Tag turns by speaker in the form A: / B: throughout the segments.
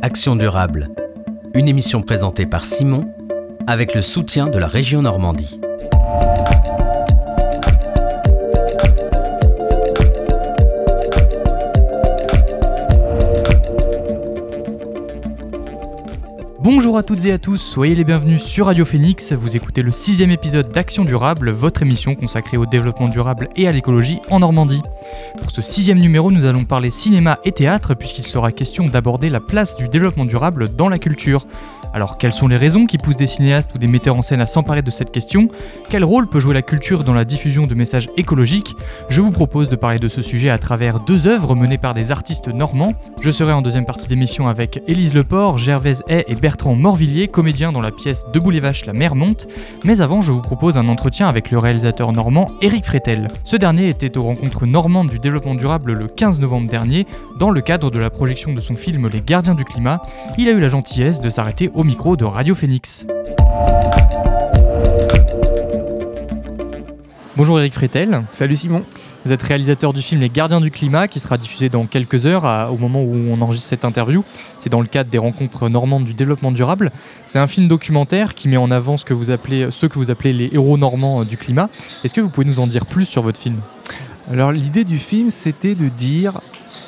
A: Action durable, une émission présentée par Simon avec le soutien de la région Normandie.
B: Bonjour à toutes et à tous, soyez les bienvenus sur Radio Phoenix. Vous écoutez le sixième épisode d'Action Durable, votre émission consacrée au développement durable et à l'écologie en Normandie. Pour ce sixième numéro, nous allons parler cinéma et théâtre puisqu'il sera question d'aborder la place du développement durable dans la culture. Alors quelles sont les raisons qui poussent des cinéastes ou des metteurs en scène à s'emparer de cette question? Quel rôle peut jouer la culture dans la diffusion de messages écologiques? Je vous propose de parler de ce sujet à travers deux œuvres menées par des artistes normands. Je serai en deuxième partie d'émission avec Élise Leport, Gervaise Hay et Bertrand Morvillier, comédiens dans la pièce Debout les vaches, la mer monte. Mais avant, je vous propose un entretien avec le réalisateur normand Éric Fretel. Ce dernier était aux rencontres normandes du développement durable le 15 novembre dernier dans le cadre de la projection de son film Les gardiens du climat. Il a eu la gentillesse de s'arrêter au micro de Radio Phoenix. Bonjour Eric Fretel.
C: Salut Simon.
B: Vous êtes réalisateur du film Les Gardiens du Climat qui sera diffusé dans quelques heures au moment où on enregistre cette interview. C'est dans le cadre des rencontres normandes du développement durable. C'est un film documentaire qui met en avant ce que vous appelez, ceux que vous appelez les héros normands du climat. Est-ce que vous pouvez nous en dire plus sur votre film?
C: Alors l'idée du film c'était de dire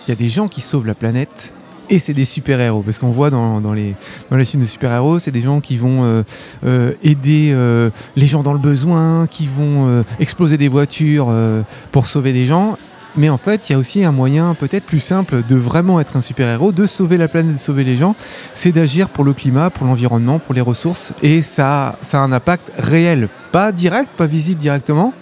C: il y a des gens qui sauvent la planète et c'est des super-héros. Parce qu'on voit dans, les, dans les films de super-héros, c'est des gens qui vont euh, euh, aider euh, les gens dans le besoin, qui vont exploser des voitures pour sauver des gens. Mais en fait, il y a aussi un moyen peut-être plus simple de vraiment être un super-héros, de sauver la planète, de sauver les gens, c'est d'agir pour le climat, pour l'environnement, pour les ressources. Et ça, ça a un impact réel, pas direct, pas visible directement,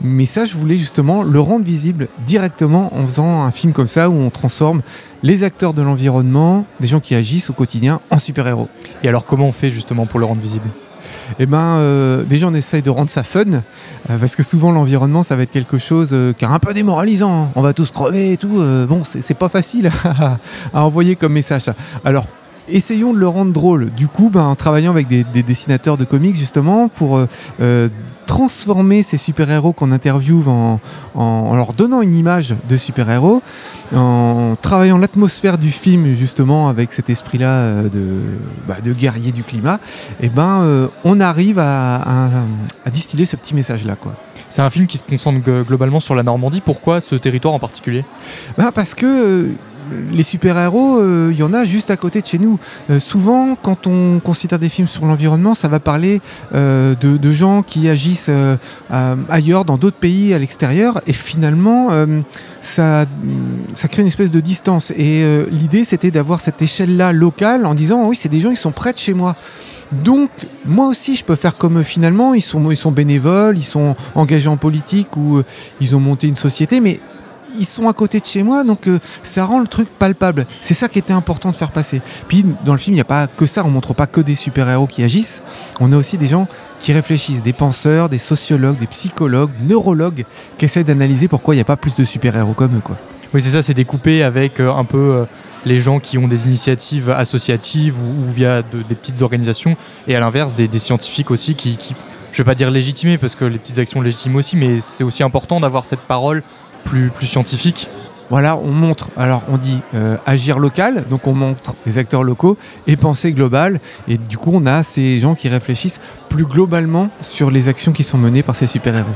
C: mais ça, je voulais justement le rendre visible directement en faisant un film comme ça où on transforme les acteurs de l'environnement, des gens qui agissent au quotidien, en super-héros.
B: Et alors, comment on fait justement pour le rendre visible?
C: Eh ben, euh, déjà, on essaye de rendre ça fun, euh, parce que souvent, l'environnement, ça va être quelque chose euh, qui est un peu démoralisant. On va tous crever et tout. bon, c'est pas facile à, envoyer comme message. Alors, essayons de le rendre drôle. Du coup, ben, en travaillant avec des, dessinateurs de comics, justement, pour transformer ces super-héros qu'on interviewe en, leur donnant une image de super-héros, en travaillant l'atmosphère du film justement avec cet esprit-là euh, de, bah, de guerrier du climat, et eh ben euh, on arrive à, distiller ce petit message-là. quoi.
B: C'est un film qui se concentre globalement sur la Normandie. Pourquoi ce territoire en particulier?
C: Bah Parce que euh, les super-héros, il euh, y en a juste à côté de chez nous. Euh, souvent, quand on considère des films sur l'environnement, ça va parler euh, de, gens qui agissent ailleurs, dans d'autres pays, à l'extérieur, et finalement, ça, crée une espèce de distance. Et l'idée, c'était d'avoir cette échelle-là locale en disant, oui, c'est des gens, ils sont près de chez moi. Donc, moi aussi, je peux faire comme finalement, ils sont, ils sont bénévoles, ils sont engagés en politique ou ils ont monté une société, mais ils sont à côté de chez moi, donc euh, ça rend le truc palpable. C'est ça qui était important de faire passer. Puis dans le film, il n'y a pas que ça, on montre pas que des super-héros qui agissent, on a aussi des gens qui réfléchissent, des penseurs, des sociologues, des psychologues, neurologues, qui essaient d'analyser pourquoi il n'y a pas plus de super-héros comme eux.
B: Oui, c'est ça, c'est découpé avec euh, un peu euh, les gens qui ont des initiatives associatives ou, via des petites organisations, et à l'inverse, des, scientifiques aussi qui, je vais pas dire légitimés parce que les petites actions légitimes aussi, mais c'est aussi important d'avoir cette parole plus, plus scientifique
C: voilà, on montre, alors on dit euh, agir local, donc on montre des acteurs locaux et penser global. Et du coup, on a ces gens qui réfléchissent plus globalement sur les actions qui sont menées par ces super-héros.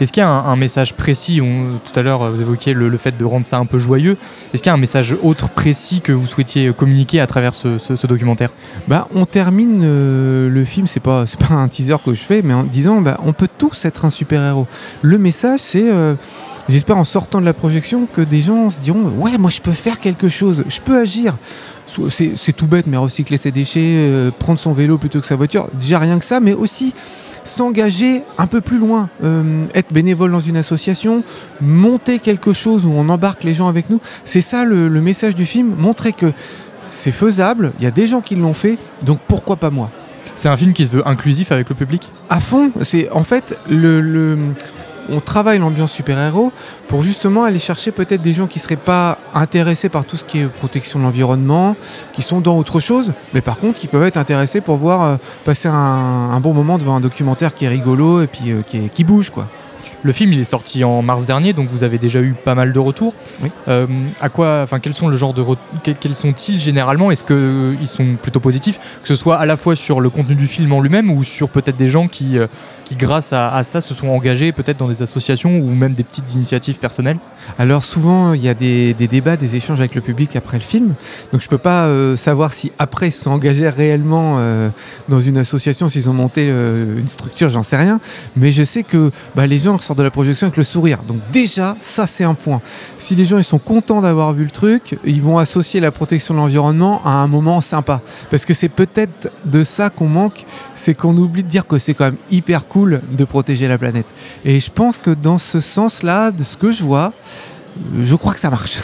B: Est-ce qu'il y a un, message précis Tout à l'heure, vous évoquiez le, fait de rendre ça un peu joyeux. Est-ce qu'il y a un message autre précis que vous souhaitiez communiquer à travers ce, documentaire?
C: Bah, On termine euh, le film, c'est pas, pas un teaser que je fais, mais en disant bah, on peut tous être un super-héros. Le message, c'est. Euh, J'espère en sortant de la projection que des gens se diront ouais moi je peux faire quelque chose, je peux agir. C'est tout bête mais recycler ses déchets, euh, prendre son vélo plutôt que sa voiture, déjà rien que ça, mais aussi s'engager un peu plus loin, euh, être bénévole dans une association, monter quelque chose où on embarque les gens avec nous. C'est ça le, message du film, montrer que c'est faisable, il y a des gens qui l'ont fait, donc pourquoi pas moi?
B: C'est un film qui se veut inclusif avec le public?
C: À fond, c'est en fait le, on travaille l'ambiance super-héros pour justement aller chercher peut-être des gens qui ne seraient pas intéressés par tout ce qui est protection de l'environnement, qui sont dans autre chose, mais par contre qui peuvent être intéressés pour voir euh, passer un, bon moment devant un documentaire qui est rigolo et puis euh, qui, bouge quoi.
B: Le film, il est sorti en mars dernier, donc vous avez déjà eu pas mal de retours.
C: Oui.
B: Euh, à quoi, enfin, quels sont le genre de, quels sont-ils généralement? Est-ce qu'ils sont plutôt positifs, que ce soit à la fois sur le contenu du film en lui-même ou sur peut-être des gens qui, euh, qui grâce à, ça, se sont engagés peut-être dans des associations ou même des petites initiatives personnelles
C: Alors souvent, il y a des, débats, des échanges avec le public après le film. Donc je peux pas euh, savoir si après ils se sont engagés réellement euh, dans une association, s'ils ont monté euh, une structure, j'en sais rien. Mais je sais que bah, les gens sortent de la projection avec le sourire. Donc déjà, ça c'est un point. Si les gens ils sont contents d'avoir vu le truc, ils vont associer la protection de l'environnement à un moment sympa. Parce que c'est peut-être de ça qu'on manque, c'est qu'on oublie de dire que c'est quand même hyper cool de protéger la planète. Et je pense que dans ce sens-là, de ce que je vois, je crois que ça marche.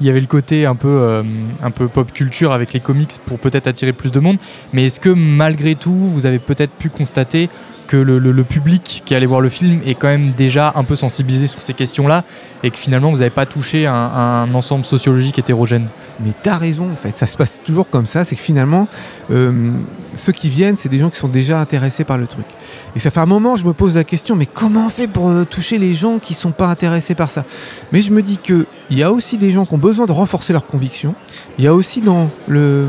B: Il y avait le côté un peu, euh, un peu pop culture avec les comics pour peut-être attirer plus de monde. Mais est-ce que malgré tout, vous avez peut-être pu constater que le, public qui allait voir le film est quand même déjà un peu sensibilisé sur ces questions-là et que finalement vous n'avez pas touché un, un ensemble sociologique hétérogène
C: Mais t'as raison, en fait. Ça se passe toujours comme ça. C'est que finalement, euh, ceux qui viennent, c'est des gens qui sont déjà intéressés par le truc. Et ça fait un moment, je me pose la question, mais comment on fait pour euh, toucher les gens qui sont pas intéressés par ça? Mais je me dis que il y a aussi des gens qui ont besoin de renforcer leurs convictions. Il y a aussi dans le,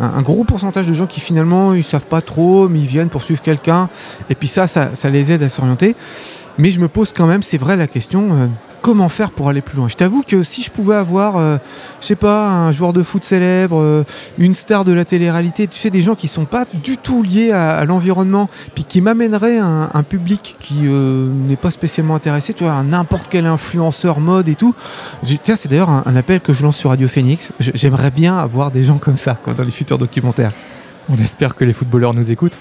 C: un, gros pourcentage de gens qui finalement, ils savent pas trop, mais ils viennent pour suivre quelqu'un. Et puis ça, ça, ça les aide à s'orienter. Mais je me pose quand même, c'est vrai, la question. Comment faire pour aller plus loin Je t'avoue que si je pouvais avoir, euh, je sais pas, un joueur de foot célèbre, euh, une star de la télé-réalité, tu sais, des gens qui sont pas du tout liés à, l'environnement, puis qui m'amèneraient un, un public qui euh, n'est pas spécialement intéressé, tu vois, n'importe quel influenceur mode et tout. Tiens, c'est d'ailleurs un, appel que je lance sur Radio Phoenix. J'aimerais bien avoir des gens comme ça dans les futurs documentaires.
B: On espère que les footballeurs nous écoutent.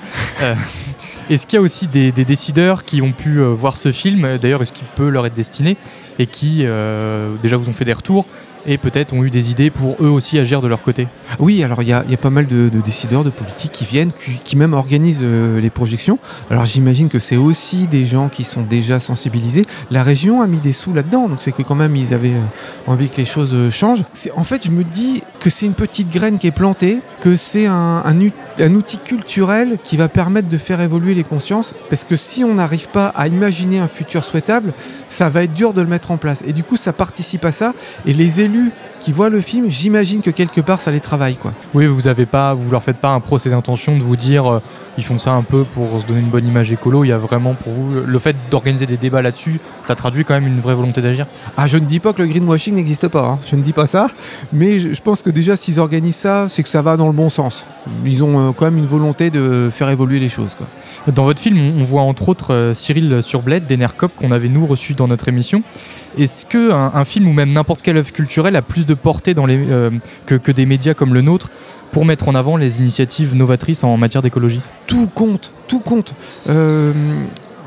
B: Est-ce qu'il y a aussi des, décideurs qui ont pu voir ce film? D'ailleurs, est-ce qu'il peut leur être destiné? Et qui euh, déjà vous ont fait des retours et peut-être ont eu des idées pour eux aussi agir de leur côté
C: Oui, alors il y a, pas mal de, de décideurs, de politiques qui viennent, qui, même organisent euh, les projections. Alors j'imagine que c'est aussi des gens qui sont déjà sensibilisés. La région a mis des sous là-dedans, donc c'est que quand même ils avaient euh, envie que les choses euh, changent. En fait, je me dis que c'est une petite graine qui est plantée, que c'est un, un outil culturel qui va permettre de faire évoluer les consciences, parce que si on n'arrive pas à imaginer un futur souhaitable, ça va être dur de le mettre en place. Et du coup, ça participe à ça, et les élus qui voient le film, j'imagine que quelque part ça les travaille, quoi.
B: Oui, vous avez pas, vous leur faites pas un procès d'intention de vous dire euh, ils font ça un peu pour se donner une bonne image écolo. Il y a vraiment pour vous le fait d'organiser des débats là-dessus, ça traduit quand même une vraie volonté d'agir?
C: Ah, je ne dis pas que le greenwashing n'existe pas, hein. je ne dis pas ça, mais je, je pense que déjà s'ils organisent ça, c'est que ça va dans le bon sens. Ils ont euh, quand même une volonté de faire évoluer les choses. Quoi.
B: Dans votre film, on on voit entre autres euh, Cyril Surbled d'Enercop qu'on avait nous reçu dans notre émission. Est-ce que un, un film ou même n'importe quelle œuvre culturelle a plus de portée dans les, euh, que, que des médias comme le nôtre? Pour mettre en avant les initiatives novatrices en matière d'écologie
C: Tout compte, tout compte. Euh,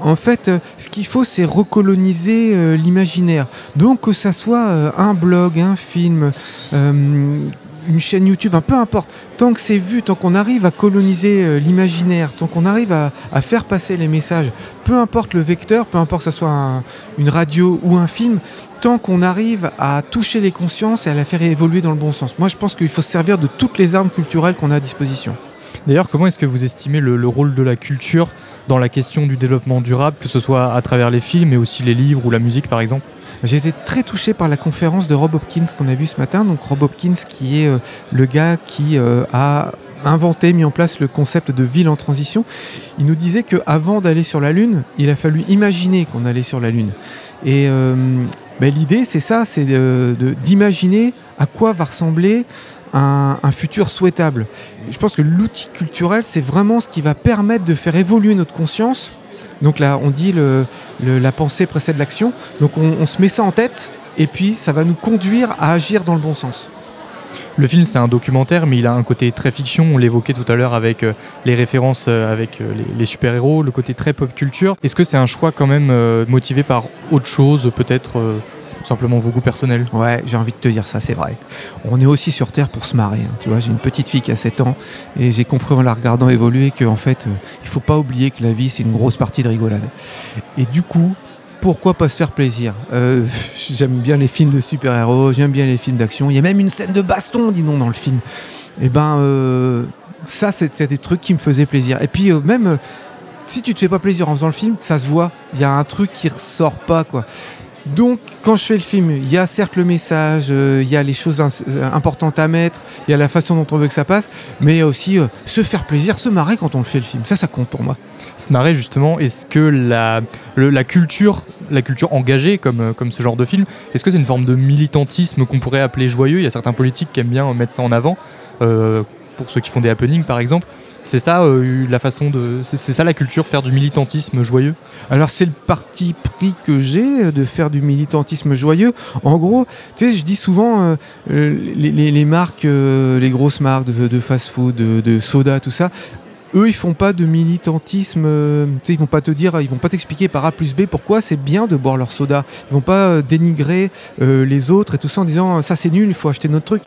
C: en fait, euh, ce qu'il faut, c'est recoloniser euh, l'imaginaire. Donc que ça soit un blog, un film, une chaîne YouTube, un peu importe. Tant que c'est vu, tant qu'on arrive à coloniser l'imaginaire, tant qu'on arrive à, faire passer les messages, peu importe le vecteur, peu importe que ce soit un- une radio ou un film, tant qu'on arrive à toucher les consciences et à la faire évoluer dans le bon sens. Moi, je pense qu'il faut se servir de toutes les armes culturelles qu'on a à disposition.
B: D'ailleurs, comment est-ce que vous estimez le, le rôle de la culture dans la question du développement durable, que ce soit à travers les films, mais aussi les livres ou la musique par exemple?
C: J'ai été très touché par la conférence de Rob Hopkins qu'on a vue ce matin. Donc Rob Hopkins qui est euh, le gars qui euh, a inventé, mis en place le concept de ville en transition. Il nous disait qu'avant d'aller sur la Lune, il a fallu imaginer qu'on allait sur la Lune. Et euh, ben, l'idée, c'est ça, c'est d'imaginer à quoi va ressembler un, futur souhaitable. Je pense que l'outil culturel, c'est vraiment ce qui va permettre de faire évoluer notre conscience. Donc là, on dit le, la pensée précède l'action. Donc on, on se met ça en tête et puis ça va nous conduire à agir dans le bon sens.
B: Le film, c'est un documentaire, mais il a un côté très fiction. On l'évoquait tout à l'heure avec euh, les références euh, avec euh, les, super-héros, le côté très pop culture. Est-ce que c'est un choix quand même motivé par autre chose, peut-être simplement vos goûts personnels?
C: Ouais, j'ai envie de te dire ça, c'est vrai. On est aussi sur Terre pour se marrer. hein. Tu vois, j'ai une petite fille qui a 7 ans et j'ai compris en la regardant évoluer qu'en fait, il faut pas oublier que la vie, c'est une grosse partie de rigolade. Et du coup, pourquoi pas se faire plaisir Euh, J'aime bien les films de super-héros, j'aime bien les films d'action. Il y a même une scène de baston, dis donc, dans le film. Et ben, euh, ça, c'était des trucs qui me faisaient plaisir. Et puis, euh, même. si tu te fais pas plaisir en faisant le film, ça se voit. Il y a un truc qui ressort pas, quoi. Donc, quand je fais le film, il y a certes le message, il y a les choses importantes à mettre, il y a la façon dont on veut que ça passe, mais aussi se faire plaisir, se marrer quand on le fait le film. Ça, ça compte pour moi.
B: Se marrer, justement, est-ce que la, la culture, la culture engagée, comme, comme ce genre de film, est-ce que c'est une forme de militantisme qu'on pourrait appeler joyeux? Il y a certains politiques qui aiment bien mettre ça en avant, pour ceux qui font des happenings, par exemple. C'est ça euh, la façon de. C'est ça la culture, faire du militantisme joyeux?
C: Alors c'est le parti pris que j'ai euh, de faire du militantisme joyeux. En gros, tu sais, je dis souvent euh, les, marques, les grosses marques de, fast-food, de, soda, tout ça, eux, ils font pas de militantisme. Euh, ils vont pas te dire, ils vont pas t'expliquer par A plus B pourquoi c'est bien de boire leur soda. Ils vont pas euh, dénigrer euh, les autres et tout ça en disant ça c'est nul, il faut acheter notre truc.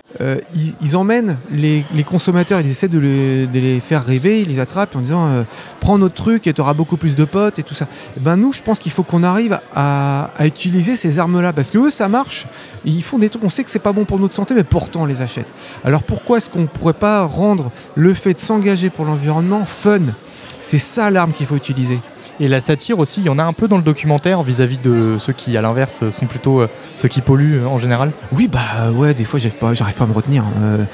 C: Ils, emmènent les, consommateurs, ils essaient de les, faire rêver, ils les attrapent en disant prends notre truc et tu auras beaucoup plus de potes et tout ça. Et ben nous, je pense qu'il faut qu'on arrive à, utiliser ces armes-là parce que eux, ça marche. Ils font des trucs, on sait que c'est pas bon pour notre santé, mais pourtant on les achète. Alors pourquoi est-ce qu'on pourrait pas rendre le fait de s'engager pour l'environnement fun. C'est ça l'arme qu'il faut utiliser.
B: Et la satire aussi, il y en a un peu dans le documentaire vis-à-vis de ceux qui, à l'inverse, sont plutôt euh, ceux qui polluent euh, en général.
C: Oui, bah ouais, des fois j'arrive pas, pas à me retenir. Hein.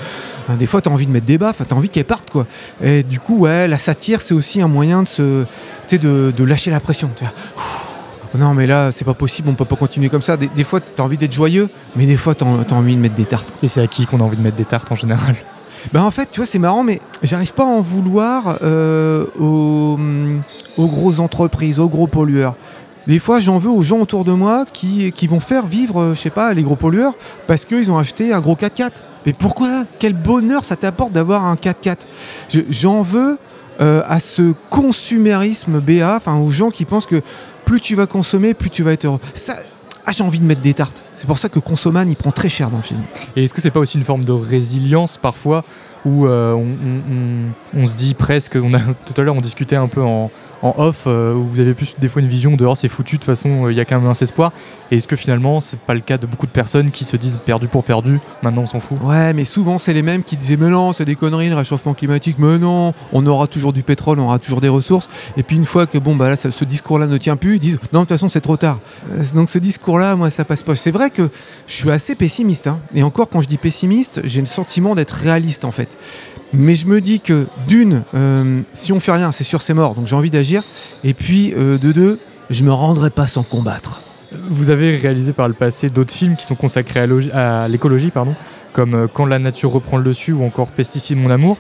C: Euh, des fois, tu as envie de mettre des baffes, tu as envie qu'elles partent, quoi. Et du coup, ouais, la satire, c'est aussi un moyen de se, de, de lâcher la pression. non, mais là, c'est pas possible, on peut pas continuer comme ça. Des, fois, tu as envie d'être joyeux, mais des fois, tu as, envie de mettre des tartes.
B: Et c'est à qui qu'on a envie de mettre des tartes en général?
C: Bah en fait, tu vois, c'est marrant, mais j'arrive pas à en vouloir euh, aux, grosses entreprises, aux gros pollueurs. Des fois, j'en veux aux gens autour de moi qui, vont faire vivre, euh, je sais pas, les gros pollueurs parce qu'ils ont acheté un gros 4x4. Mais pourquoi? Quel bonheur ça t'apporte d'avoir un 4x4 J'en veux euh, à ce consumérisme BA, enfin aux gens qui pensent que plus tu vas consommer, plus tu vas être heureux. Ça, ah j'ai envie de mettre des tartes. C'est pour ça que Consoman il prend très cher dans le film.
B: Et est-ce que c'est pas aussi une forme de résilience parfois où euh, on, se dit presque, on a, tout à l'heure on discutait un peu en, en off, euh, où vous avez plus des fois une vision de oh, c'est foutu, de toute façon, il y a quand même un espoir. Et est-ce que finalement, c'est pas le cas de beaucoup de personnes qui se disent perdu pour perdu, maintenant on s'en fout?
C: Ouais, mais souvent c'est les mêmes qui disaient mais non, c'est des conneries, le réchauffement climatique, mais non, on aura toujours du pétrole, on aura toujours des ressources. Et puis une fois que bon, bah là, ce discours-là ne tient plus, ils disent non, de toute façon, c'est trop tard. Euh, donc ce discours-là, moi, ça passe pas. C'est vrai que je suis assez pessimiste. Hein. Et encore, quand je dis pessimiste, j'ai le sentiment d'être réaliste en fait. Mais je me dis que d'une, euh, si on fait rien, c'est sûr c'est mort, donc j'ai envie d'agir. Et puis euh, de deux, je me rendrai pas sans combattre.
B: Vous avez réalisé par le passé d'autres films qui sont consacrés à l'écologie, pardon, comme euh, Quand la nature reprend le dessus ou encore Pesticides mon amour.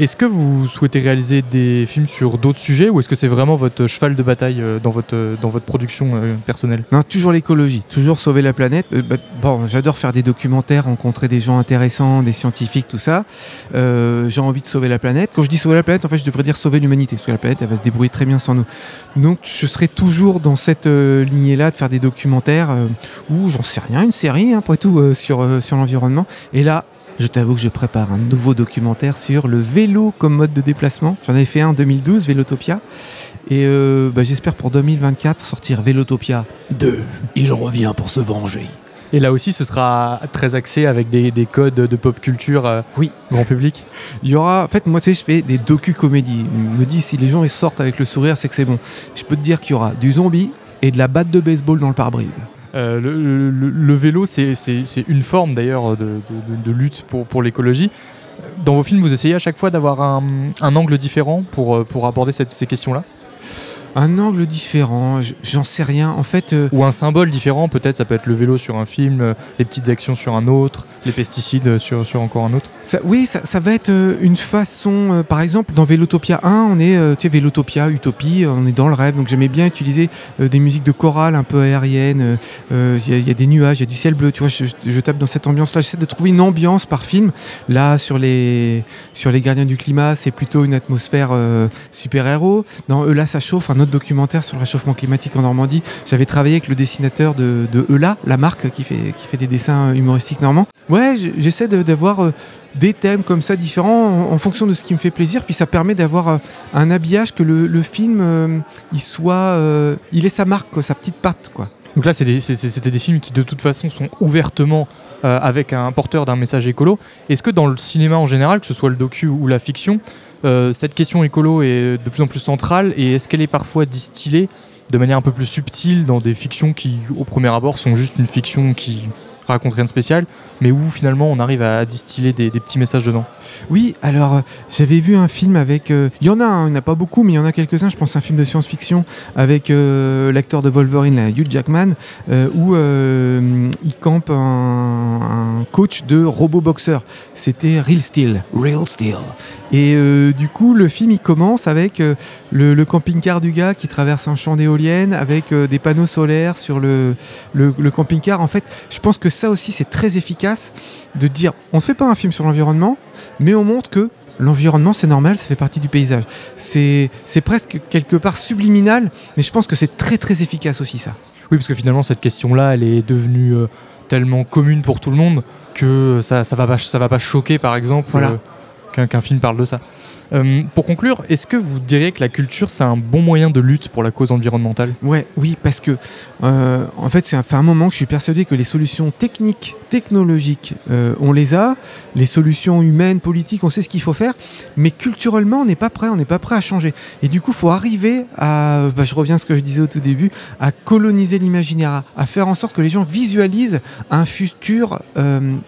B: Est-ce que vous souhaitez réaliser des films sur d'autres sujets ou est-ce que c'est vraiment votre cheval de bataille euh, dans votre, euh, dans votre production euh, personnelle?
C: Toujours l'écologie, toujours sauver la planète. Bah, bon, j'adore faire des documentaires, rencontrer des gens intéressants, des scientifiques, tout ça. J'ai envie de sauver la planète. Quand je dis sauver la planète, en fait, je devrais dire sauver l'humanité, parce que la planète, elle va se débrouiller très bien sans nous. Donc, je serai toujours dans cette lignée-là de faire des documentaires ou, j'en sais rien, une série, hein, après tout, sur, sur l'environnement. Et là, je t'avoue que je prépare un nouveau documentaire sur le vélo comme mode de déplacement. J'en avais fait un en 2012, Vélotopia. Et euh, bah, j'espère pour 2024 sortir Vélotopia 2. Il revient pour se venger.
B: Et là aussi, ce sera très axé avec des, codes de pop culture euh, oui. grand public.
C: Il y aura, en fait, moi, tu sais, je fais des docu-comédies. Je me dis, si les gens ils sortent avec le sourire, c'est que c'est bon. Je peux te dire qu'il y aura du zombie et de la batte de baseball dans le pare-brise.
B: Euh, le, vélo, c'est une forme d'ailleurs de, lutte pour, l'écologie. Dans vos films, vous essayez à chaque fois d'avoir un, angle différent pour, euh, aborder ces questions-là?
C: Un angle différent, j'en sais rien. En fait,
B: euh, ou un symbole différent, peut-être. Ça peut être le vélo sur un film, les petites actions sur un autre, les pesticides sur, sur encore un autre.
C: Oui, ça, va être euh, une façon. par exemple, dans Vélotopia 1, on est, tu sais, Vélotopia, Utopie, on est dans le rêve. Donc j'aimais bien utiliser des musiques de chorale un peu aériennes. Il y, a des nuages, il y a du ciel bleu. Tu vois, je, tape dans cette ambiance-là. J'essaie de trouver une ambiance par film. Là, sur les sur les Gardiens du climat, c'est plutôt une atmosphère super-héros. Dans eux là, ça chauffe. Un documentaire sur le réchauffement climatique en Normandie. J'avais travaillé avec le dessinateur de, de Eula, la marque qui fait, qui fait des dessins humoristiques normands. J'essaie d'avoir euh, des thèmes comme ça différents en, fonction de ce qui me fait plaisir. Puis ça permet d'avoir euh, un habillage que le, film, euh, il soit, il ait sa marque, sa petite patte, quoi.
B: Donc là, c'était des, films qui de toute façon sont ouvertement avec un porteur d'un message écolo. Est-ce que dans le cinéma en général, que ce soit le docu ou la fiction, cette question écolo est de plus en plus centrale et est-ce qu'elle est parfois distillée de manière un peu plus subtile dans des fictions qui, au premier abord, sont juste une fiction qui raconte rien de spécial, mais où finalement on arrive à distiller des, petits messages dedans.
C: Oui, alors euh, j'avais vu un film avec. Euh, il y en a, hein, il n'y en a pas beaucoup, mais il y en a quelques-uns. Je pense à un film de science-fiction avec euh, l'acteur de Wolverine, Hugh Jackman, où il campe un, coach de robot boxeur. C'était Real Steel. Real Steel. Et du coup, le film il commence avec le, camping-car du gars qui traverse un champ d'éoliennes avec des panneaux solaires sur le, le, le camping-car. En fait, je pense que ça aussi, c'est très efficace de dire on ne fait pas un film sur l'environnement, mais on montre que l'environnement, c'est normal, ça fait partie du paysage. C'est presque quelque part subliminal, mais je pense que c'est très très efficace aussi ça.
B: Oui, parce que finalement, cette question-là, elle est devenue euh, tellement commune pour tout le monde que ça ne va, pas, ça va pas choquer, par exemple, euh, qu'un film parle de ça. Euh, pour conclure, est-ce que vous diriez que la culture, c'est un bon moyen de lutte pour la cause environnementale?
C: Ouais, oui, parce que euh, en fait, c'est un, un moment que je suis persuadé que les solutions techniques, technologiques, euh, on les a, les solutions humaines, politiques, on sait ce qu'il faut faire, mais culturellement, on n'est pas prêt, on n'est pas prêt à changer. Et du coup, il faut arriver à, bah, je reviens à ce que je disais au tout début, à coloniser l'imaginaire, à, faire en sorte que les gens visualisent un futur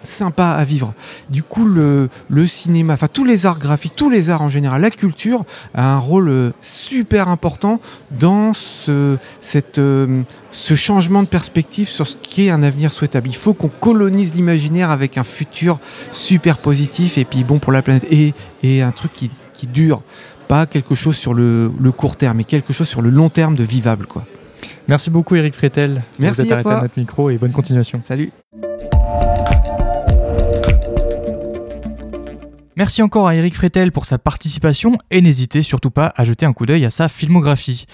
C: sympa à vivre. Du coup, le, le cinéma, enfin tous les arts graphiques, tous les arts en général, la culture a un rôle euh, super important dans ce, cette, euh, ce changement de perspective sur ce qui est un avenir souhaitable. Il faut qu'on colonise l'imaginaire avec un futur super positif et puis bon pour la planète et, et un truc qui, qui, dure. Pas quelque chose sur le, le, court terme, mais quelque chose sur le long terme de vivable. Quoi.
B: Merci beaucoup Eric Fretel.
C: Merci à toi.
B: À notre micro et bonne continuation.
C: Salut.
B: Merci encore à Eric Fretel pour sa participation et n'hésitez surtout pas à jeter un coup d'œil à sa filmographie.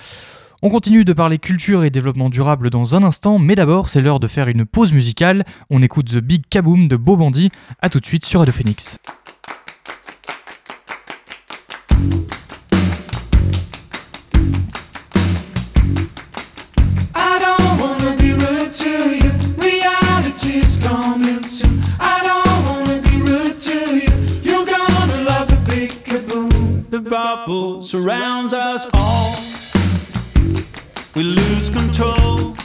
B: On continue de parler culture et développement durable dans un instant, mais d'abord c'est l'heure de faire une pause musicale. On écoute The Big Kaboom de Beau Bandit. A tout de suite sur Radio Phoenix. Surrounds us all. We lose control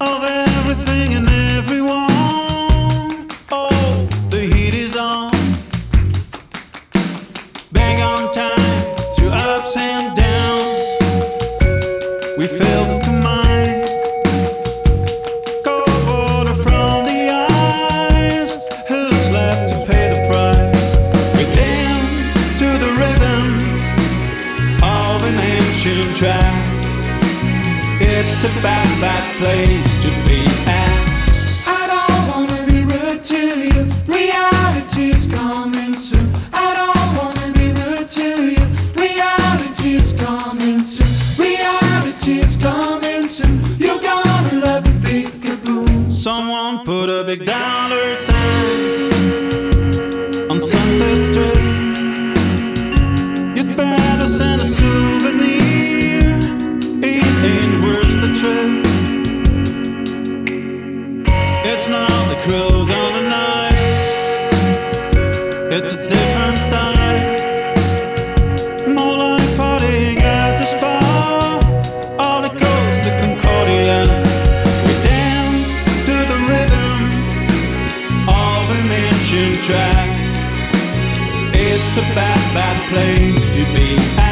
B: of everything Bad, bad place to be. A bad, bad place to be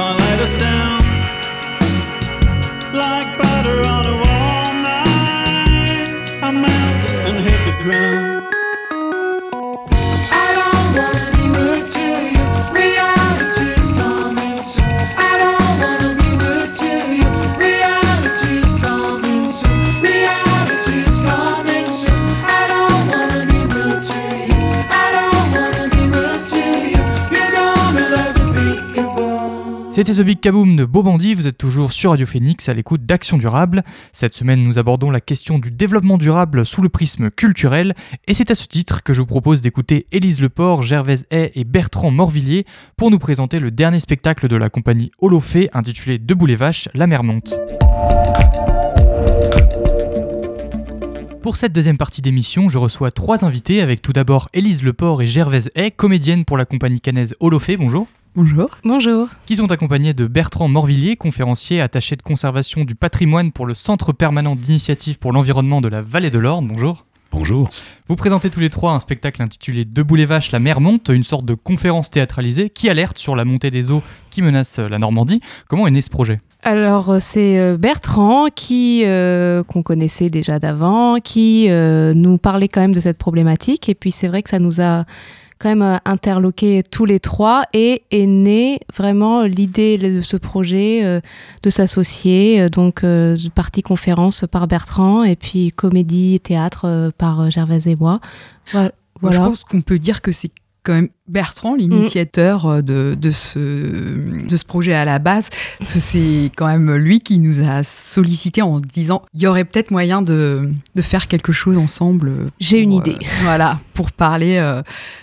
B: I
D: let us down. Like butter on a warm knife, I melt and hit the ground.
B: C'était The Big Kaboom de Beau vous êtes toujours sur Radio Phoenix à l'écoute d'Action Durable. Cette semaine, nous abordons la question du développement durable sous le prisme culturel, et c'est à ce titre que je vous propose d'écouter Élise Leport, Gervaise Hay et Bertrand Morvillier pour nous présenter le dernier spectacle de la compagnie Holofé intitulé Debout les vaches, la mer monte. Pour cette deuxième partie d'émission, je reçois trois invités avec tout d'abord Élise Leport et Gervaise Hay, comédienne pour la compagnie cannaise Holofé. Bonjour.
E: Bonjour.
F: Bonjour.
B: qui sont accompagnés de Bertrand Morvillier, conférencier attaché de conservation du patrimoine pour le Centre permanent d'initiative pour l'environnement de la Vallée de l'Orne. Bonjour.
G: Bonjour.
B: Vous présentez tous les trois un spectacle intitulé Debout les vaches, la mer monte, une sorte de conférence théâtralisée qui alerte sur la montée des eaux qui menace la Normandie. Comment est né ce projet?
F: Alors euh, c'est euh, Bertrand qui euh, qu'on connaissait déjà d'avant, qui euh, nous parlait quand même de cette problématique et puis c'est vrai que ça nous a quand même euh, interloqué tous les trois et est née vraiment l'idée de ce projet euh, de s'associer euh, donc partie conférence par Bertrand et puis comédie et théâtre par Gervaise et moi. Voilà.
E: Moi, Je
F: Voilà.
E: pense qu'on peut dire que c'est quand même Bertrand, l'initiateur euh, de, de, ce, de ce projet à la base. C'est quand même lui qui nous a sollicité en disant il y aurait peut-être moyen de, de faire quelque chose ensemble. pour,
F: J'ai une
E: euh,
F: idée.
E: voilà, pour parler euh,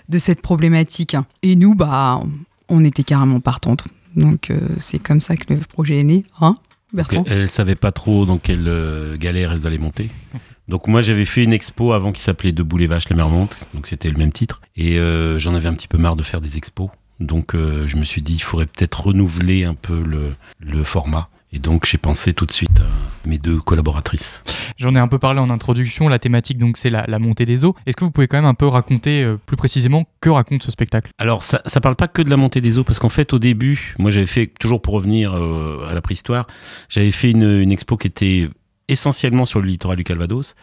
E: de cette problématique. Et nous, bah, on était carrément partantes. Donc euh, c'est comme ça que le projet est né. Hein, Bertrand
G: Elle ne savait pas trop dans quelle euh, galère elles allaient monter. Donc moi j'avais fait une expo avant qui s'appelait Debout les vaches, la mer monte. Donc c'était le même titre. Et euh, j'en avais un petit peu marre de faire des expos. Donc euh, je me suis dit il faudrait peut-être renouveler un peu le, le format. Et donc j'ai pensé tout de suite à mes deux collaboratrices.
B: J'en ai un peu parlé en introduction, la thématique donc c'est la, la montée des eaux. Est-ce que vous pouvez quand même un peu raconter euh, plus précisément que raconte ce spectacle?
G: Alors ça, ça parle pas que de la montée des eaux parce qu'en fait au début, moi j'avais fait toujours pour revenir euh, à la préhistoire, j'avais fait une, une expo qui était essentiellement sur le littoral du Calvados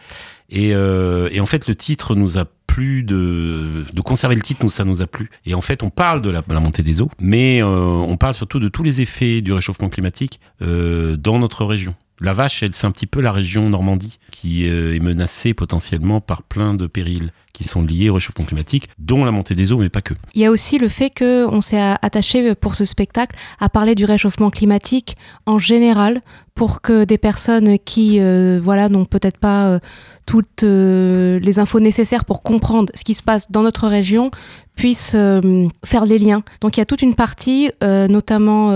G: et, euh, et en fait le titre nous a de, de conserver le titre, nous ça nous a plu. Et en fait on parle de la, de la montée des eaux, mais euh, on parle surtout de tous les effets du réchauffement climatique euh, dans notre région. La vache, elle, c'est un petit peu la région Normandie qui euh, est menacée potentiellement par plein de périls qui sont liés au réchauffement climatique, dont la montée des eaux, mais pas que.
F: Il y a aussi le fait qu'on s'est attaché pour ce spectacle à parler du réchauffement climatique en général pour que des personnes qui euh, voilà n'ont peut-être pas euh, toutes les infos nécessaires pour comprendre ce qui se passe dans notre région puissent faire les liens. Donc il y a toute une partie, notamment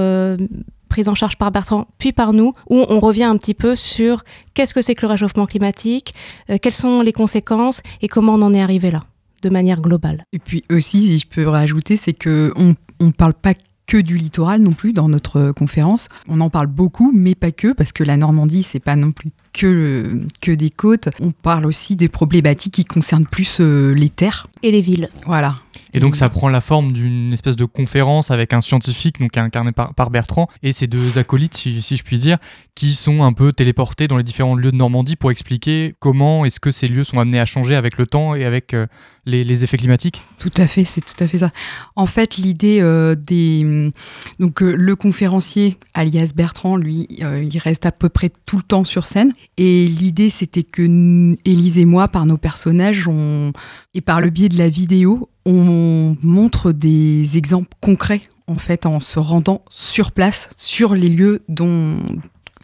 F: prise en charge par Bertrand, puis par nous, où on revient un petit peu sur qu'est-ce que c'est que le réchauffement climatique, euh, quelles sont les conséquences et comment on en est arrivé là, de manière globale.
E: Et puis aussi, si je peux rajouter, c'est que on on parle pas que du littoral non plus dans notre conférence. On en parle beaucoup, mais pas que, parce que la Normandie, c'est pas non plus que, le- que des côtes. On parle aussi des problématiques qui concernent plus euh, les terres.
F: Et les villes.
E: Voilà.
B: Et donc ça prend la forme d'une espèce de conférence avec un scientifique, donc incarné par, par Bertrand, et ses deux acolytes, si, si je puis dire, qui sont un peu téléportés dans les différents lieux de Normandie pour expliquer comment est-ce que ces lieux sont amenés à changer avec le temps et avec euh, les, les effets climatiques.
E: Tout à fait, c'est tout à fait ça. En fait, l'idée euh, des donc euh, le conférencier alias Bertrand, lui, euh, il reste à peu près tout le temps sur scène. Et l'idée, c'était que Élise et moi, par nos personnages, on, et par le biais de la vidéo, on montre des exemples concrets en fait en se rendant sur place, sur les lieux dont,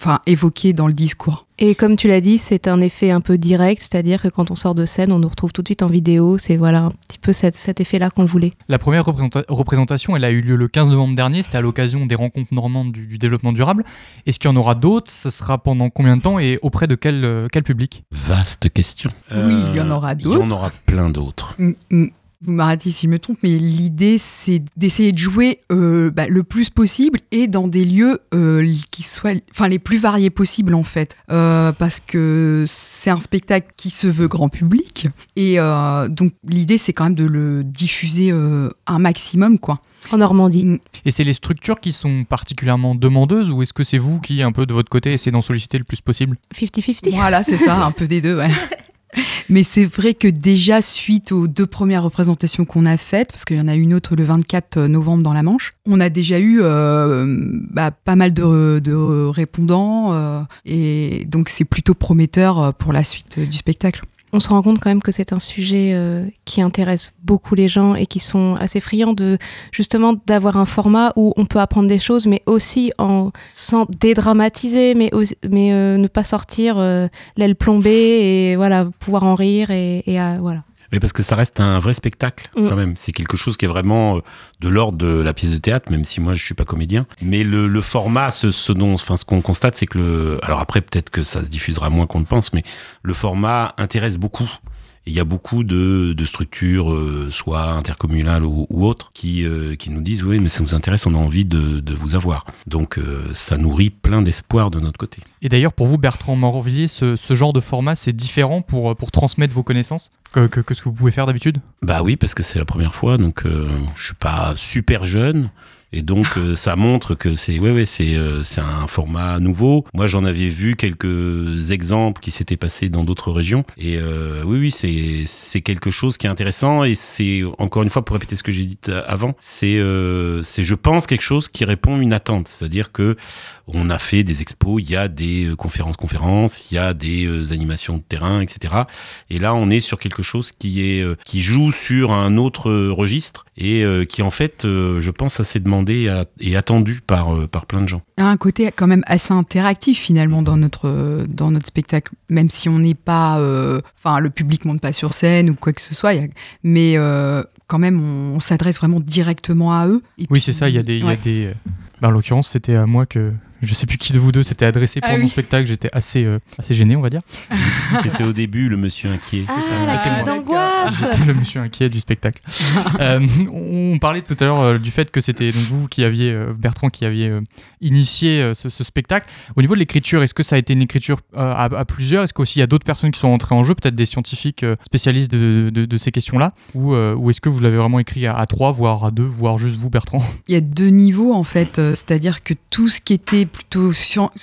E: enfin, évoqués dans le discours.
F: Et comme tu l'as dit, c'est un effet un peu direct, c'est-à-dire que quand on sort de scène, on nous retrouve tout de suite en vidéo. C'est voilà un petit peu cet, cet effet-là qu'on voulait.
B: La première représenta- représentation, elle a eu lieu le 15 novembre dernier, c'était à l'occasion des rencontres normandes du, du développement durable. Est-ce qu'il y en aura d'autres? Ce sera pendant combien de temps et auprès de quel, euh, quel public?
G: Vaste question.
E: Oui, il y en aura
G: Il y en
E: d'autres.
G: aura plein d'autres.
E: Mm, mm. Vous m'arrêtez si je me trompe, mais l'idée c'est d'essayer de jouer euh, bah, le plus possible et dans des lieux euh, qui soient, enfin les plus variés possibles en fait, Euh, parce que c'est un spectacle qui se veut grand public et euh, donc l'idée c'est quand même de le diffuser euh, un maximum quoi.
F: En Normandie.
B: Et c'est les structures qui sont particulièrement demandeuses ou est-ce que c'est vous qui, un peu de votre côté, essayez d'en solliciter le plus possible?
F: 50-50.
E: Voilà, c'est ça, un peu des deux, ouais. Mais c'est vrai que déjà, suite aux deux premières représentations qu'on a faites, parce qu'il y en a une autre le 24 novembre dans la Manche, on a déjà eu euh, bah, pas mal de, répondants, euh, et donc c'est plutôt prometteur euh, pour la suite du spectacle.
F: On se rend compte quand même que c'est un sujet euh, qui intéresse beaucoup les gens et qui sont assez friands de justement d'avoir un format où on peut apprendre des choses, mais aussi en sans dédramatiser, mais mais euh, ne pas sortir euh, l'aile plombée et voilà pouvoir en rire et, et, euh, voilà.
G: Mais parce que ça reste un vrai spectacle
F: Mm.
G: quand même. C'est quelque chose qui est vraiment euh, de l'ordre de la pièce de théâtre, même si moi je suis pas comédien. Mais le, le format, ce, ce dont, enfin ce qu'on constate, c'est que le. Alors après peut-être que ça se diffusera moins qu'on ne pense, mais le format intéresse beaucoup. Il y a beaucoup de, de structures, euh, soit intercommunales ou, ou autres, qui, euh, qui nous disent oui, mais ça nous intéresse, on a envie de, de vous avoir. Donc euh, ça nourrit plein d'espoir de notre côté.
B: Et d'ailleurs, pour vous, Bertrand Morvilliers, ce, ce genre de format, c'est différent pour, pour transmettre vos connaissances que, que- que ce que vous pouvez faire d'habitude?
G: Bah oui, parce que c'est la première fois, donc je suis pas super jeune. Et donc euh, ça montre que c'est ouais ouais c'est euh, c'est un format nouveau. Moi j'en avais vu quelques exemples qui s'étaient passés dans d'autres régions. Et euh, oui oui c'est c'est quelque chose qui est intéressant. Et c'est encore une fois pour répéter ce que j'ai dit euh, avant c'est euh, c'est je pense quelque chose qui répond à une attente. C'est-à-dire que on a fait des expos il y a des euh, conférences conférences il y a des euh, animations de terrain etc et là, on est sur quelque chose qui est euh, qui joue sur un autre euh, registre et euh, qui en fait, euh, je pense, assez demandé à- et attendu par euh, par plein de gens.
E: Il y a un côté quand même assez interactif finalement dans notre, euh, dans notre spectacle, même si on n'est pas. euh, Enfin, le public monte pas sur scène ou quoi que ce soit, il y a- mais euh, quand même, on, on s'adresse vraiment directement à eux. Et
B: Oui, c'est ça, il y a des. il y a
E: Ouais.
B: des euh, bah, en l'occurrence, c'était à moi que. Je sais plus qui de vous deux s'était adressé pour
E: Ah
B: mon
E: oui.
B: spectacle, j'étais assez, euh, assez gêné, on va dire.
G: C'était au début le monsieur inquiet. c'est ça
F: Ah, la crise d'angoisse
B: J'étais le monsieur inquiet du spectacle. Euh, on parlait tout à l'heure euh, du fait que c'était donc vous qui aviez, euh, Bertrand, qui aviez initié ce, ce spectacle. Au niveau de l'écriture, est-ce que ça a été une écriture à, à plusieurs? Est-ce qu'aussi il y a d'autres personnes qui sont entrées en jeu, peut-être des scientifiques spécialistes de, de- de ces questions-là? Ou, ou est-ce que vous l'avez vraiment écrit à, à trois, voire à deux, voire juste vous, Bertrand?
E: Il y a deux niveaux en fait, c'est-à-dire que tout ce qui était plutôt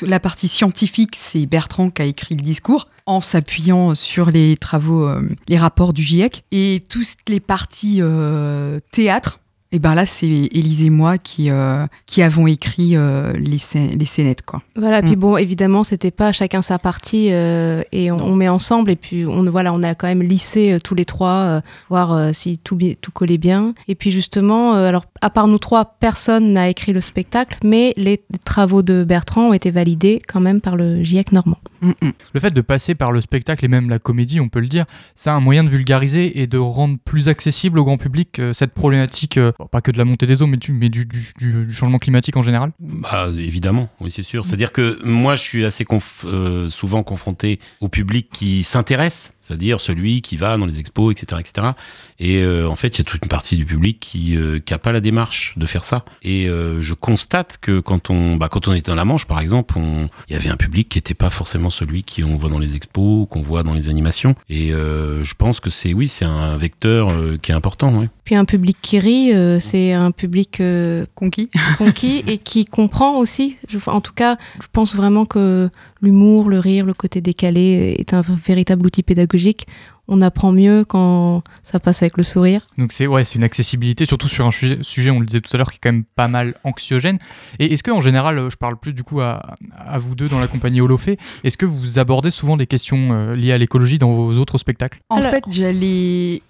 E: la partie scientifique, c'est Bertrand qui a écrit le discours en s'appuyant sur les travaux, euh, les rapports du GIEC, et toutes les parties euh, théâtre. Et ben là, c'est Élise et moi qui, euh, qui avons écrit euh, les, les scénettes, quoi.
F: Voilà, puis
E: Mm.
F: bon, évidemment, c'était pas chacun sa partie euh, et on, met ensemble et puis on voilà, on a quand même lissé tous les trois, voir si tout tout collait bien. Et puis justement, alors à part nous trois, personne n'a écrit le spectacle, mais les travaux de Bertrand ont été validés quand même par le GIEC normand.
E: Mm, mm.
B: Le fait de passer par le spectacle et même la comédie, on peut le dire, c'est un moyen de vulgariser et de rendre plus accessible au grand public euh, cette problématique, euh, pas que de la montée des eaux, mais, du, mais du, du- du- du changement climatique en général.
G: Bah évidemment, oui c'est sûr. C'est-à-dire que moi je suis assez conf- euh, souvent confronté au public qui s'intéresse, c'est-à-dire celui qui va dans les expos, etc., etc. Et euh, en fait il y a toute une partie du public qui euh, qui a pas la démarche de faire ça. Et euh, je constate que quand on bah, quand on était dans la Manche par exemple, il y avait un public qui était pas forcément celui qui on voit dans les expos, qu'on voit dans les animations. Et euh, je pense que c'est oui c'est un vecteur euh, qui est important. ouais.
F: Puis un public qui rit, euh, c'est un public euh,
E: Conquis.
F: conquis et qui comprend aussi. Je- en tout cas, je pense vraiment que l'humour, le rire, le côté décalé est un véritable outil pédagogique. On apprend mieux quand ça passe avec le sourire.
B: Donc c'est ouais, c'est une accessibilité, surtout sur un sujet, on le disait tout à l'heure, qui est quand même pas mal anxiogène. Et est-ce que en général, euh, je parle plus du coup à, à vous deux dans la compagnie Holofé, est-ce que vous abordez souvent des questions euh, liées à l'écologie dans vos autres spectacles?
E: En
F: Alors-
E: fait, j'allais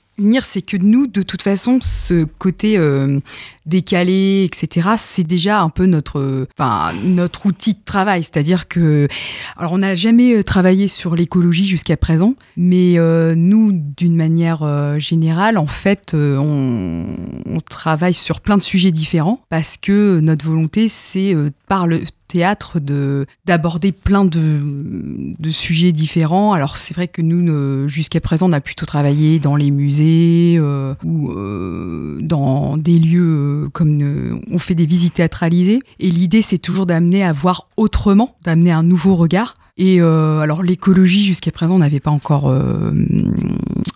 E: c'est que nous, de toute façon, ce côté euh, décalé, etc., c'est déjà un peu notre, euh, enfin, notre outil de travail. C'est-à-dire que, alors, on n'a jamais euh, travaillé sur l'écologie jusqu'à présent, mais nous, d'une manière générale, en fait, on, travaille sur plein de sujets différents parce que notre volonté, c'est par le théâtre de d'aborder plein de, de sujets différents. Alors c'est vrai que nous, jusqu'à présent, on a plutôt travaillé dans les musées euh, ou euh, dans des lieux euh, comme euh, on fait des visites théâtralisées. Et l'idée, c'est toujours d'amener à voir autrement, d'amener un nouveau regard. Et euh, alors l'écologie jusqu'à présent on n'avait pas encore euh,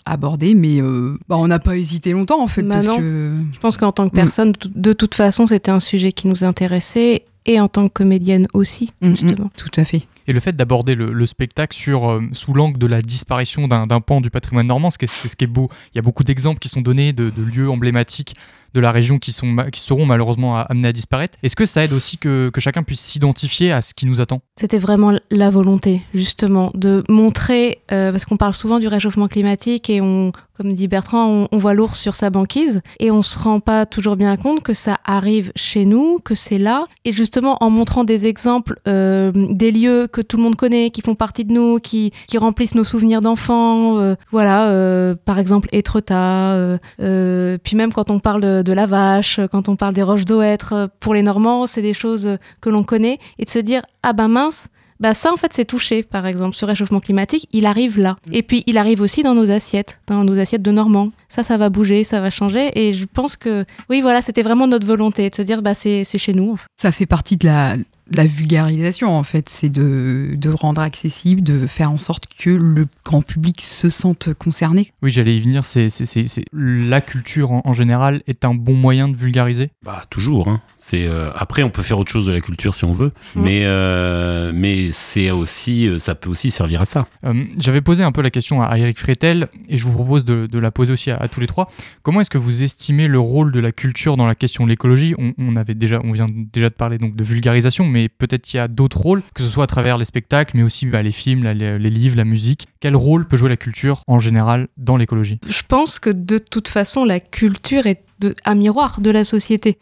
E: abordé, mais euh, bah, on n'a pas hésité longtemps en fait
F: Bah
E: parce
F: non.
E: que
F: Je pense qu'en tant que
E: Mm.
F: personne, de toute façon, c'était un sujet qui nous intéressait et en tant que comédienne aussi,
E: Mm, mm.
F: justement.
E: tout à fait.
B: Et le fait d'aborder le, le spectacle sur, euh, sous l'angle de la disparition d'un pan du patrimoine normand, ce qui est- c'est ce qui est beau. Il y a beaucoup d'exemples qui sont donnés de, de lieux emblématiques de la région qui, sont, qui seront malheureusement amenés à disparaître. Est-ce que ça aide aussi que, que chacun puisse s'identifier à ce qui nous attend?
F: C'était vraiment la volonté, justement, de montrer, euh, parce qu'on parle souvent du réchauffement climatique et on, comme dit Bertrand, on, voit l'ours sur sa banquise et on se rend pas toujours bien compte que ça arrive chez nous, que c'est là. Et justement, en montrant des exemples, euh, des lieux que tout le monde connaît, qui font partie de nous, qui, qui remplissent nos souvenirs d'enfants, euh, voilà, par exemple Étretat, puis même quand on parle de la vache, quand on parle des roches d'Oêtre, euh, pour les Normands, c'est des choses euh, que l'on connaît, et de se dire, ah ben mince, bah ça en fait c'est touché par exemple ce réchauffement climatique il arrive là. Et puis il arrive aussi dans nos assiettes dans nos assiettes de Normands. Ça ça va bouger ça va changer et je pense que oui voilà c'était vraiment notre volonté de se dire bah c'est c'est chez nous en fait.
E: Ça fait partie de la, la vulgarisation en fait, c'est de, de rendre accessible, de faire en sorte que le grand public se sente concerné.
B: Oui, j'allais y venir. C'est, c'est, c'est- c'est- La culture en, en général est un bon moyen de vulgariser?
G: Bah toujours. Hein. C'est euh, après on peut faire autre chose de la culture si on veut, mais euh, mais c'est aussi euh, ça peut aussi servir à ça.
B: Euh, J'avais posé un peu la question à Eric Fretel et je vous propose de, de la poser aussi à, à tous les trois. Comment est-ce que vous estimez le rôle de la culture dans la question de l'écologie? On, on avait déjà, on vient déjà de parler donc de vulgarisation, mais peut-être qu'il y a d'autres rôles, que ce soit à travers les spectacles, mais aussi bah, les films, les, livres, la musique. Quel rôle peut jouer la culture en général dans l'écologie?
F: Je pense que de toute façon la culture est un miroir de la société.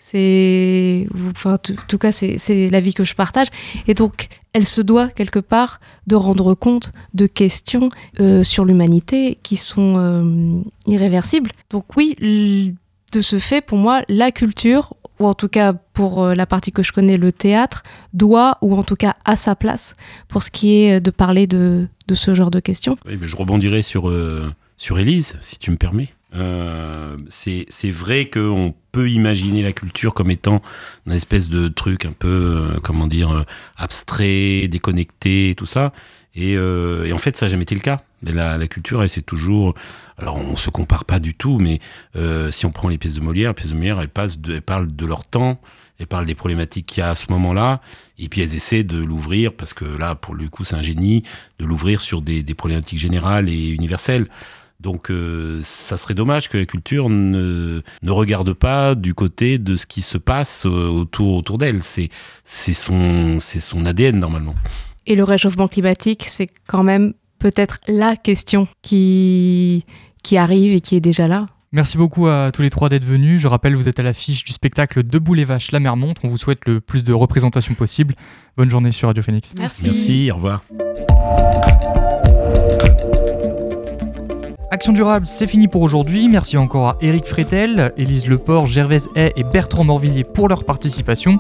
F: Enfin, en tout cas c'est l'avis que je partage. Et donc elle se doit quelque part de rendre compte de questions euh, sur l'humanité qui sont euh, irréversibles. Donc oui de ce fait pour moi la culture ou en tout cas pour euh, la partie que je connais le théâtre doit ou en tout cas à sa place pour ce qui est de parler de, ce genre de questions
G: je rebondirai sur, euh, sur Élise, si tu me permets. Euh, c'est vrai qu'on peut imaginer la culture comme étant une espèce de truc un peu, euh, comment dire, euh, abstrait, déconnecté, tout ça. Et, euh, et en fait, ça n'a jamais été le cas. La, la culture, elle, c'est toujours. Alors, on se compare pas du tout, mais euh, si on prend les pièces de Molière, les pièces de Molière, elles, passent de- elles parlent de leur temps, elles parlent des problématiques qu'il y a à ce moment-là, et puis elles essaient de l'ouvrir, parce que là, pour le coup, c'est un génie, de l'ouvrir sur des, des problématiques générales et universelles. Donc, euh, ça serait dommage que la culture ne, ne regarde pas du côté de ce qui se passe euh, autour, autour d'elle. C'est son, son ADN, normalement.
F: Et le réchauffement climatique, c'est quand même peut-être la question qui, qui arrive et qui est déjà là.
B: Merci beaucoup à tous les trois d'être venus. Je rappelle, vous êtes à l'affiche du spectacle Debout les vaches, la mer montre. On vous souhaite le plus de représentation possible. Bonne journée sur Radio Phoenix.
F: Merci.
G: Merci, au revoir.
B: Action durable, c'est fini pour aujourd'hui. Merci encore à Eric Fretel, Élise Leport, Gervaise Hay et Bertrand Morvillier pour leur participation.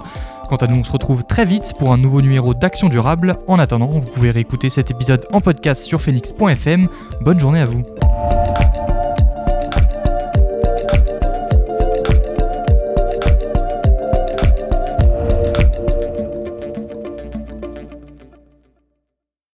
B: Quant à nous, on se retrouve très vite pour un nouveau numéro d'Action durable. En attendant, vous pouvez réécouter cet épisode en podcast sur phoenix.fm. Bonne journée à vous.